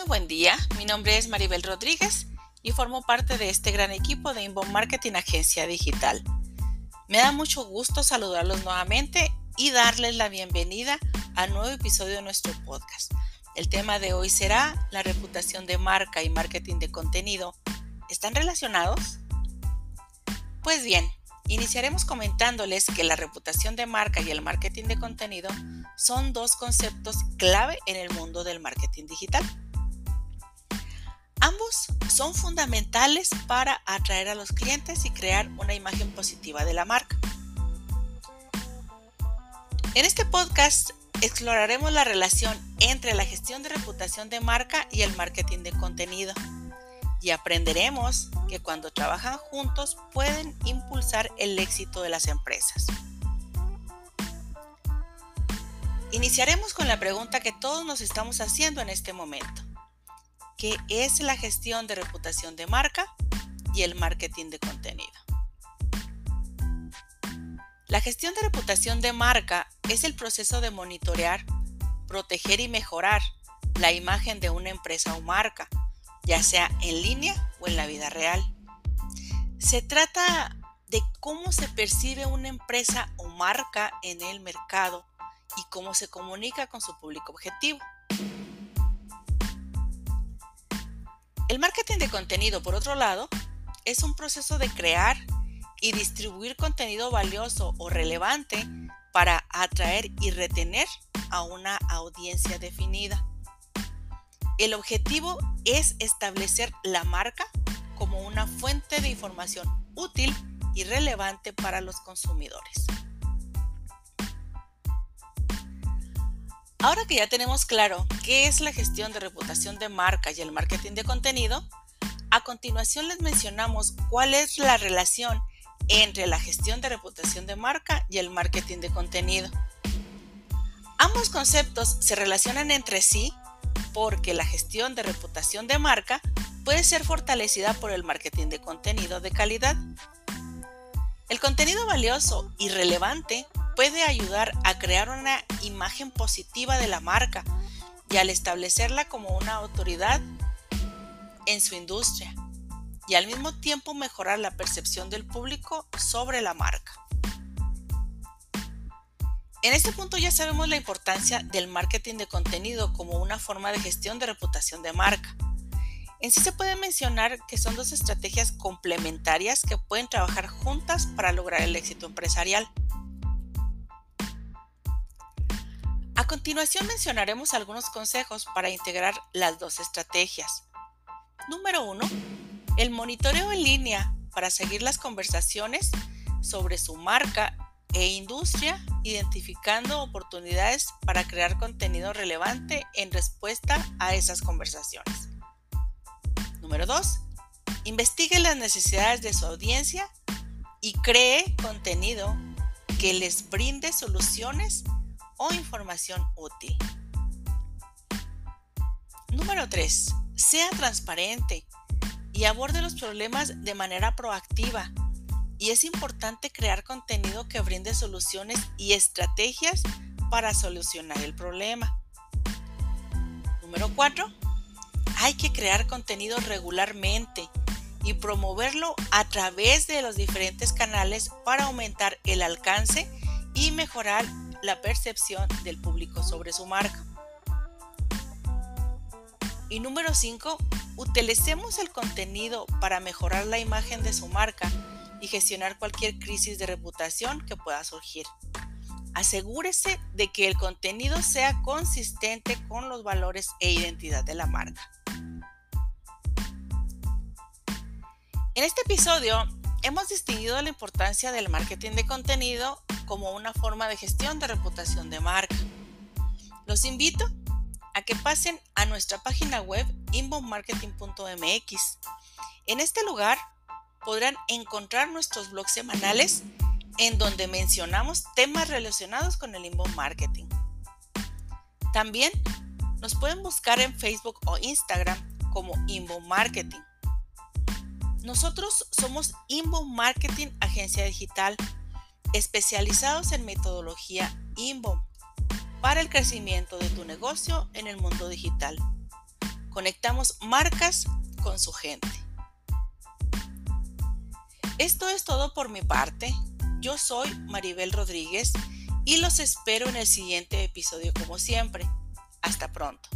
buen día. Mi nombre es Maribel Rodríguez y formo parte de este gran equipo de Inbound Marketing Agencia Digital. Me da mucho gusto saludarlos nuevamente y darles la bienvenida a nuevo episodio de nuestro podcast. El tema de hoy será la reputación de marca y marketing de contenido. ¿Están relacionados? Pues bien, iniciaremos comentándoles que la reputación de marca y el marketing de contenido son dos conceptos clave en el mundo del marketing digital. Son fundamentales para atraer a los clientes y crear una imagen positiva de la marca. En este podcast exploraremos la relación entre la gestión de reputación de marca y el marketing de contenido y aprenderemos que cuando trabajan juntos pueden impulsar el éxito de las empresas. Iniciaremos con la pregunta que todos nos estamos haciendo en este momento que es la gestión de reputación de marca y el marketing de contenido. La gestión de reputación de marca es el proceso de monitorear, proteger y mejorar la imagen de una empresa o marca, ya sea en línea o en la vida real. Se trata de cómo se percibe una empresa o marca en el mercado y cómo se comunica con su público objetivo. El marketing de contenido, por otro lado, es un proceso de crear y distribuir contenido valioso o relevante para atraer y retener a una audiencia definida. El objetivo es establecer la marca como una fuente de información útil y relevante para los consumidores. Ahora que ya tenemos claro qué es la gestión de reputación de marca y el marketing de contenido, a continuación les mencionamos cuál es la relación entre la gestión de reputación de marca y el marketing de contenido. Ambos conceptos se relacionan entre sí porque la gestión de reputación de marca puede ser fortalecida por el marketing de contenido de calidad. El contenido valioso y relevante puede ayudar a crear una imagen positiva de la marca y al establecerla como una autoridad en su industria y al mismo tiempo mejorar la percepción del público sobre la marca. En este punto ya sabemos la importancia del marketing de contenido como una forma de gestión de reputación de marca. En sí se puede mencionar que son dos estrategias complementarias que pueden trabajar juntas para lograr el éxito empresarial. Continuación mencionaremos algunos consejos para integrar las dos estrategias. Número 1. El monitoreo en línea para seguir las conversaciones sobre su marca e industria, identificando oportunidades para crear contenido relevante en respuesta a esas conversaciones. Número 2. Investigue las necesidades de su audiencia y cree contenido que les brinde soluciones o información útil. Número 3. Sea transparente y aborde los problemas de manera proactiva. Y es importante crear contenido que brinde soluciones y estrategias para solucionar el problema. Número 4. Hay que crear contenido regularmente y promoverlo a través de los diferentes canales para aumentar el alcance y mejorar la percepción del público sobre su marca. Y número 5, utilicemos el contenido para mejorar la imagen de su marca y gestionar cualquier crisis de reputación que pueda surgir. Asegúrese de que el contenido sea consistente con los valores e identidad de la marca. En este episodio hemos distinguido la importancia del marketing de contenido como una forma de gestión de reputación de marca. Los invito a que pasen a nuestra página web inboundmarketing.mx. En este lugar podrán encontrar nuestros blogs semanales en donde mencionamos temas relacionados con el inbound marketing. También nos pueden buscar en Facebook o Instagram como Inbound Marketing. Nosotros somos Inbound Marketing Agencia Digital especializados en metodología Inbound para el crecimiento de tu negocio en el mundo digital. Conectamos marcas con su gente. Esto es todo por mi parte. Yo soy Maribel Rodríguez y los espero en el siguiente episodio como siempre. Hasta pronto.